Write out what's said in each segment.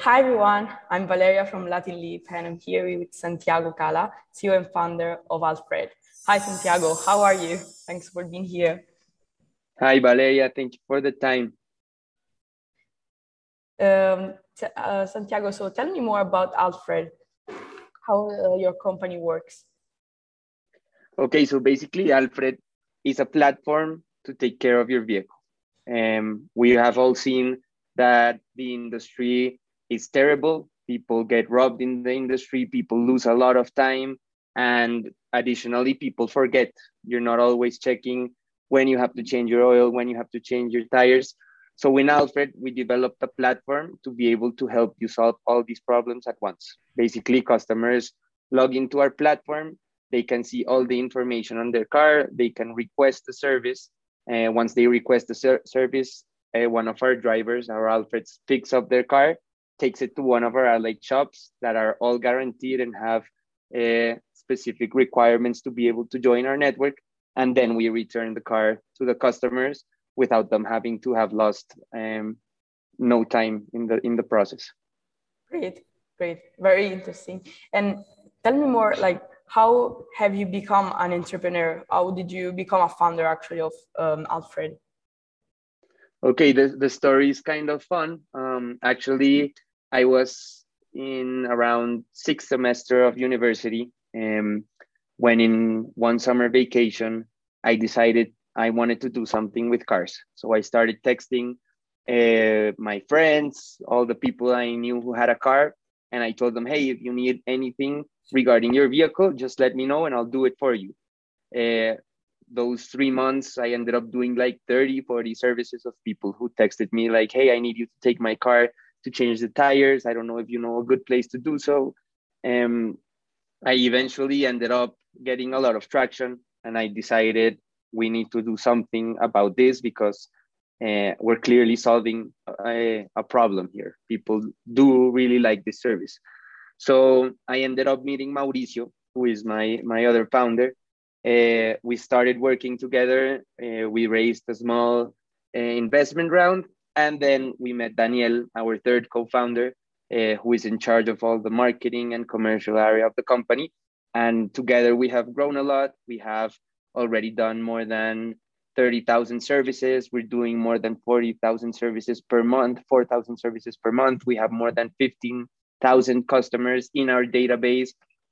hi everyone, I'm Valeria from Latin Leap and I'm here with Santiago Cala, CEO and founder of Alfred. Hi Santiago, how are you? Thanks for being here. Hi Valeria, thank you for the time. Um, uh, Santiago, so tell me more about Alfred, how uh, your company works. Okay, so basically Alfred is a platform to take care of your vehicle. Um, we have all seen that the industry is terrible. People get robbed in the industry, people lose a lot of time, and additionally, people forget. You're not always checking when you have to change your oil, when you have to change your tires. So in Alfred, we developed a platform to be able to help you solve all these problems at once. Basically, customers log into our platform, they can see all the information on their car, they can request the service. And once they request the ser service, uh, one of our drivers, our Alfreds, picks up their car, takes it to one of our allied shops that are all guaranteed and have uh, specific requirements to be able to join our network. And then we return the car to the customers without them having to have lost um, no time in the in the process. Great, great, very interesting. And tell me more, like how have you become an entrepreneur? How did you become a founder actually of um, Alfred? Okay, the, the story is kind of fun. Um, actually, I was in around sixth semester of university um, when in one summer vacation, I decided I wanted to do something with cars. So I started texting uh, my friends, all the people I knew who had a car, and I told them, hey, if you need anything regarding your vehicle, just let me know and I'll do it for you. Uh, those three months, I ended up doing like 30, 40 services of people who texted me, like, hey, I need you to take my car to change the tires. I don't know if you know a good place to do so. Um, I eventually ended up getting a lot of traction and I decided we need to do something about this because uh, we're clearly solving a, a problem here. People do really like this service. So I ended up meeting Mauricio, who is my, my other founder. Uh, we started working together. Uh, we raised a small uh, investment round. And then we met Daniel, our third co founder, uh, who is in charge of all the marketing and commercial area of the company. And together we have grown a lot. We have already done more than 30,000 services. We're doing more than 40,000 services per month, 4,000 services per month. We have more than 15,000 customers in our database.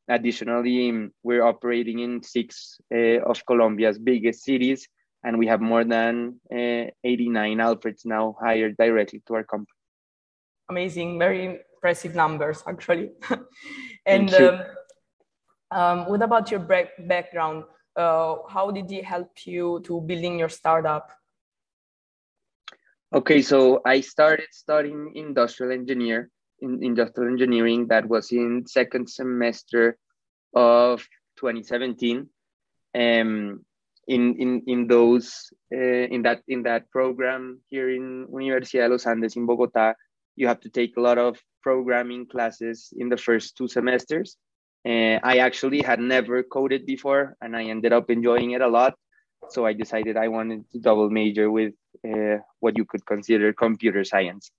Additionally, we're operating in six uh, of Colombia's biggest cities, and we have more than uh, 89 Alfreds now hired directly to our company. Amazing, very impressive numbers, actually. and um, um, what about your background? uh, how did it help you to building your startup? Okay, so I started studying industrial engineer in industrial engineering. That was in second semester of 2017. Um, in in in those uh, in that in that program here in Universidad de los Andes in Bogota, you have to take a lot of programming classes in the first two semesters uh, I actually had never coded before and I ended up enjoying it a lot. So I decided I wanted to double major with uh, what you could consider computer science.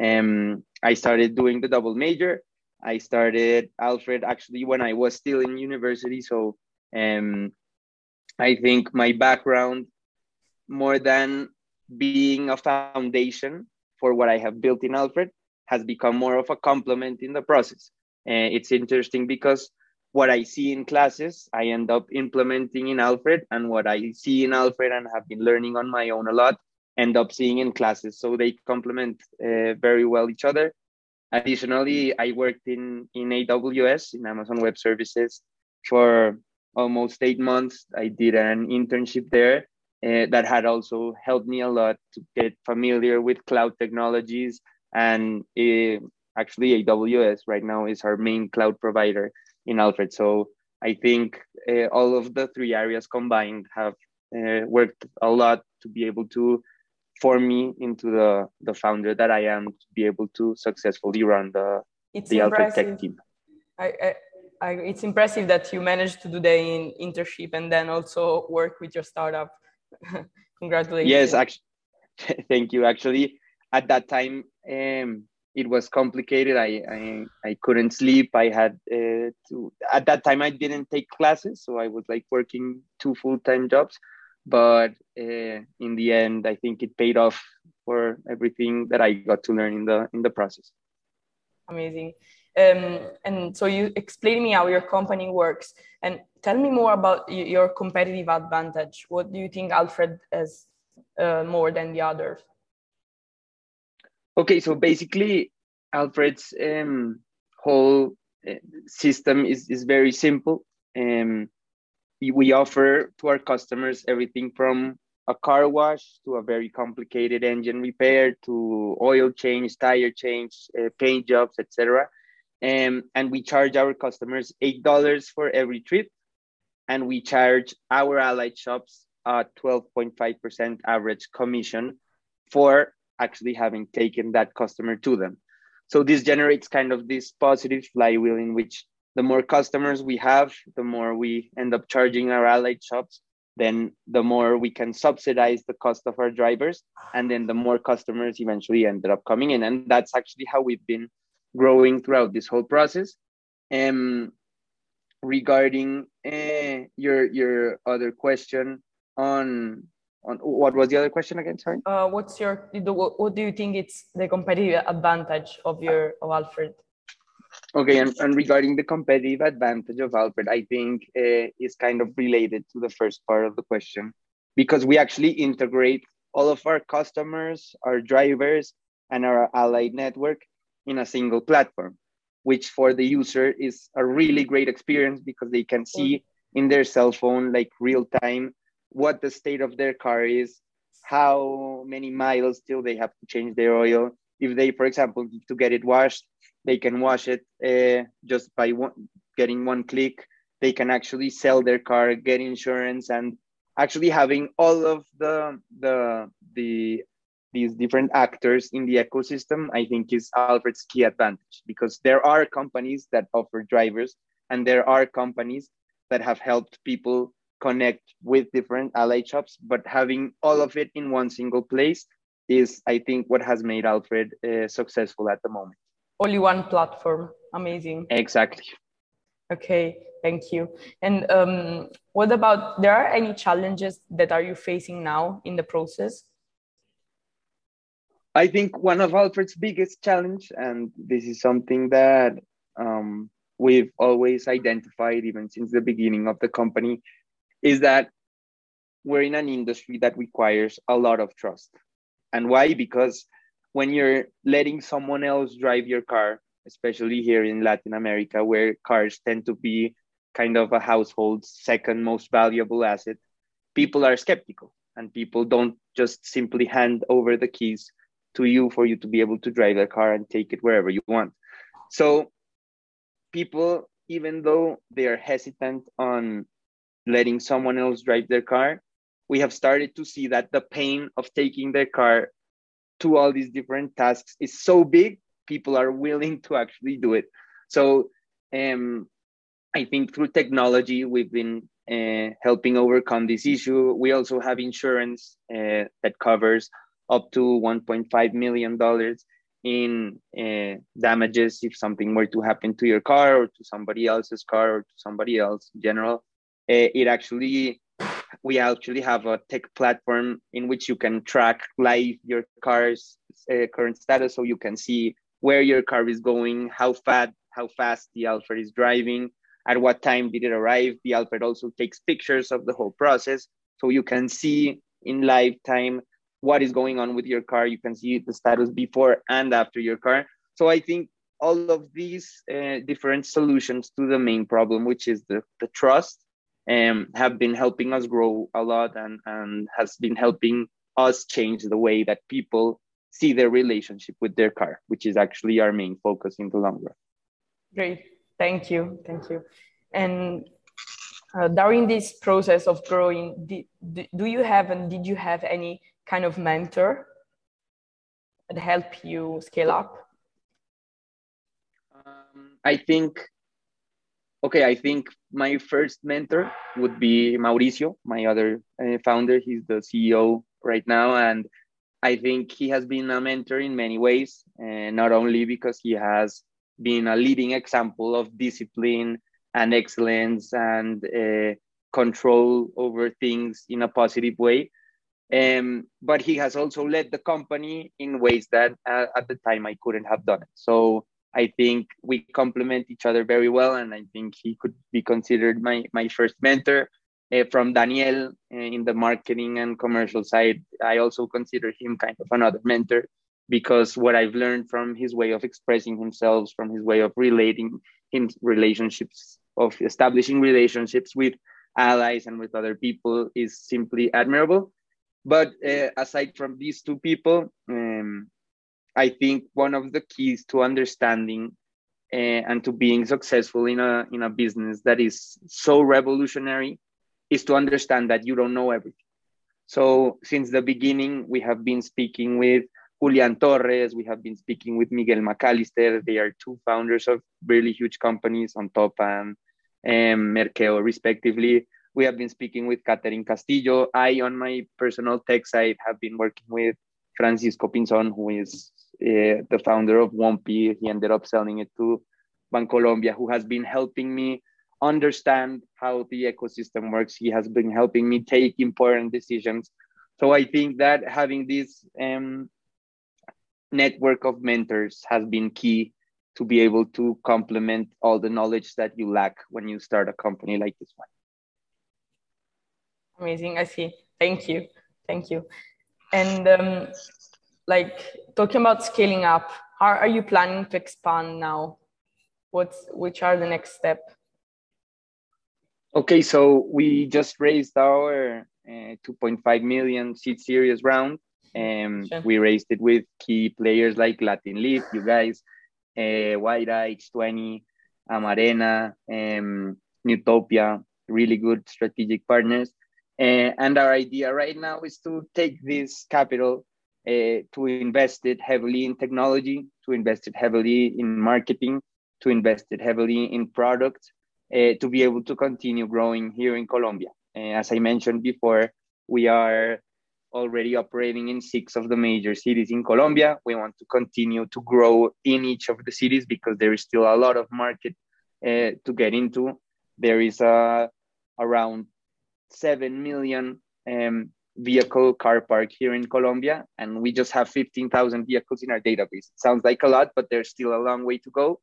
Um, I started doing the double major. I started Alfred actually when I was still in university. So um, I think my background, more than being a foundation for what I have built in Alfred, has become more of a complement in the process. Uh, it's interesting because what I see in classes, I end up implementing in Alfred, and what I see in Alfred and have been learning on my own a lot, end up seeing in classes. So they complement uh, very well each other. Additionally, I worked in, in AWS, in Amazon Web Services, for almost eight months. I did an internship there uh, that had also helped me a lot to get familiar with cloud technologies. And uh, actually, AWS right now is our main cloud provider in Alfred. So I think uh, all of the three areas combined have uh, worked a lot to be able to form me into the the founder that I am to be able to successfully run the it's the Alfred Tech team. I, I, I, it's impressive that you managed to do the in internship and then also work with your startup. Congratulations. Yes, actually, thank you. Actually, at that time, um, it was complicated. I, I, I couldn't sleep. I had uh, to, at that time I didn't take classes, so I was like working two full time jobs. But uh, in the end, I think it paid off for everything that I got to learn in the in the process. Amazing. Um, and so you explain me how your company works and tell me more about your competitive advantage. What do you think Alfred has uh, more than the others? Okay, so basically, Alfred's um, whole uh, system is, is very simple. Um, we offer to our customers everything from a car wash to a very complicated engine repair to oil change, tire change, uh, paint jobs, etc. Um, and we charge our customers eight dollars for every trip, and we charge our allied shops a 12.5% average commission for actually having taken that customer to them. So this generates kind of this positive flywheel in which the more customers we have, the more we end up charging our allied shops, then the more we can subsidize the cost of our drivers, and then the more customers eventually ended up coming in. And that's actually how we've been growing throughout this whole process. Um, regarding uh, your your other question on on what was the other question again? Sorry. Uh, what's your what do you think it's the competitive advantage of your of Alfred? Okay, and, and regarding the competitive advantage of Alfred, I think uh, is kind of related to the first part of the question because we actually integrate all of our customers, our drivers, and our allied network in a single platform, which for the user is a really great experience because they can see in their cell phone, like real time, what the state of their car is, how many miles till they have to change their oil. If they, for example, need to get it washed, they can wash it uh, just by one, getting one click. They can actually sell their car, get insurance, and actually having all of the the the these different actors in the ecosystem, I think is Alfred's key advantage because there are companies that offer drivers and there are companies that have helped people connect with different ally shops, but having all of it in one single place is, I think, what has made Alfred uh, successful at the moment. Only one platform. Amazing. Exactly. Okay, thank you. And um, what about, there are any challenges that are you facing now in the process? I think one of Alfred's biggest challenge, and this is something that um, we've always identified even since the beginning of the company, is that we're in an industry that requires a lot of trust. And why? Because when you're letting someone else drive your car, especially here in Latin America, where cars tend to be kind of a household's second most valuable asset, people are skeptical and people don't just simply hand over the keys to you for you to be able to drive the car and take it wherever you want. So people, even though they are hesitant on letting someone else drive their car, we have started to see that the pain of taking their car to all these different tasks is so big, people are willing to actually do it. So um, I think through technology, we've been uh, helping overcome this issue. We also have insurance uh, that covers up to $1.5 million in uh, damages if something were to happen to your car or to somebody else's car or to somebody else in general. Uh, it actually, we actually have a tech platform in which you can track live your car's uh, current status so you can see where your car is going, how fast, how fast the Alfred is driving, at what time did it arrive. The Alfred also takes pictures of the whole process so you can see in live time what is going on with your car. You can see the status before and after your car. So I think all of these uh, different solutions to the main problem, which is the, the trust, um, have been helping us grow a lot and, and has been helping us change the way that people see their relationship with their car, which is actually our main focus in the long run. Great. Thank you. Thank you. And uh, during this process of growing, did, do you have and did you have any kind of mentor that help you scale up? Um, I think, okay, I think my first mentor would be Mauricio, my other uh, founder. He's the CEO right now. And I think he has been a mentor in many ways, and not only because he has been a leading example of discipline and excellence and uh, control over things in a positive way. Um, but he has also led the company in ways that uh, at the time I couldn't have done it. So I think we complement each other very well, and I think he could be considered my my first mentor. Uh, from Daniel uh, in the marketing and commercial side, I also consider him kind of another mentor because what I've learned from his way of expressing himself, from his way of relating him relationships, of establishing relationships with allies and with other people is simply admirable. But uh, aside from these two people, um, I think one of the keys to understanding uh, and to being successful in a in a business that is so revolutionary is to understand that you don't know everything. So since the beginning, we have been speaking with Julian Torres, we have been speaking with Miguel McAllister. They are two founders of really huge companies Ontopa and um, Merqueo, respectively. We have been speaking with Catherine Castillo. I, on my personal tech side, have been working with Francisco Pinzon, who is uh, the founder of Wompi. He ended up selling it to Bancolombia, who has been helping me understand how the ecosystem works. He has been helping me take important decisions. So I think that having this um, network of mentors has been key to be able to complement all the knowledge that you lack when you start a company like this one. Amazing. I see. Thank you. Thank you. And um, like talking about scaling up, how are you planning to expand now? What's which are the next step? Okay, so we just raised our uh, 2.5 million seed series round. Um, sure. We raised it with key players like Latin Leap, you guys, uh, White H20, Amarena, um, Newtopia, really good strategic partners. Uh, and our idea right now is to take this capital uh, to invest it heavily in technology, to invest it heavily in marketing, to invest it heavily in products, uh, to be able to continue growing here in Colombia. Uh, as I mentioned before, we are already operating in six of the major cities in Colombia. We want to continue to grow in each of the cities because there is still a lot of market uh, to get into. There is uh, around 7 million um, vehicle car park here in Colombia, and we just have 15,000 vehicles in our database. It sounds like a lot, but there's still a long way to go.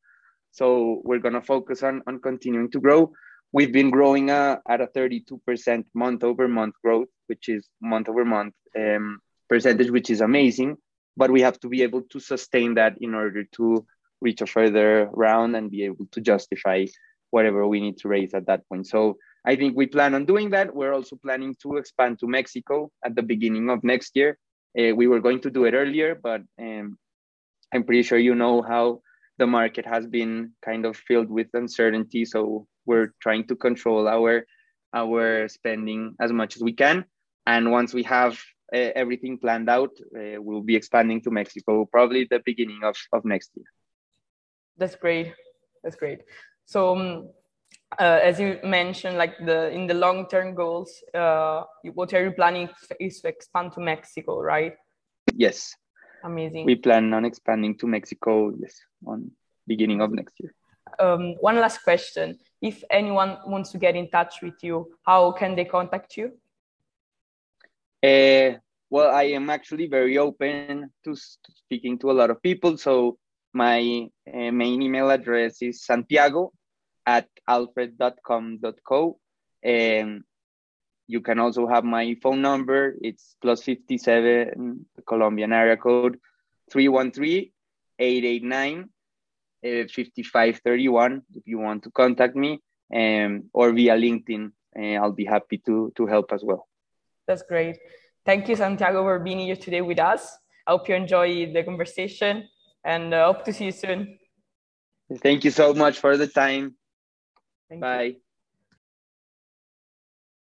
So we're going to focus on, on continuing to grow. We've been growing uh, at a 32% month over month growth, which is month over month um, percentage, which is amazing. But we have to be able to sustain that in order to reach a further round and be able to justify whatever we need to raise at that point. So I think we plan on doing that. We're also planning to expand to Mexico at the beginning of next year. Uh, we were going to do it earlier, but um, I'm pretty sure you know how the market has been kind of filled with uncertainty. So we're trying to control our our spending as much as we can. And once we have uh, everything planned out, uh, we'll be expanding to Mexico probably the beginning of, of next year. That's great. That's great. So um, uh, as you mentioned, like the in the long term goals, uh, what are you planning is to expand to Mexico, right? Yes. Amazing. We plan on expanding to Mexico, yes, on beginning of next year. Um, one last question. If anyone wants to get in touch with you, how can they contact you? Uh, well, I am actually very open to, speaking to a lot of people. So my uh, main email address is santiago at alfred.com.co. And you can also have my phone number. It's plus 57, Colombian area code 313 889 uh, 5531 if you want to contact me um, or via LinkedIn. Uh, I'll be happy to, to help as well. That's great. Thank you, Santiago, for being here today with us. I hope you enjoy the conversation and uh, hope to see you soon. Thank you so much for the time. Thank Bye. You.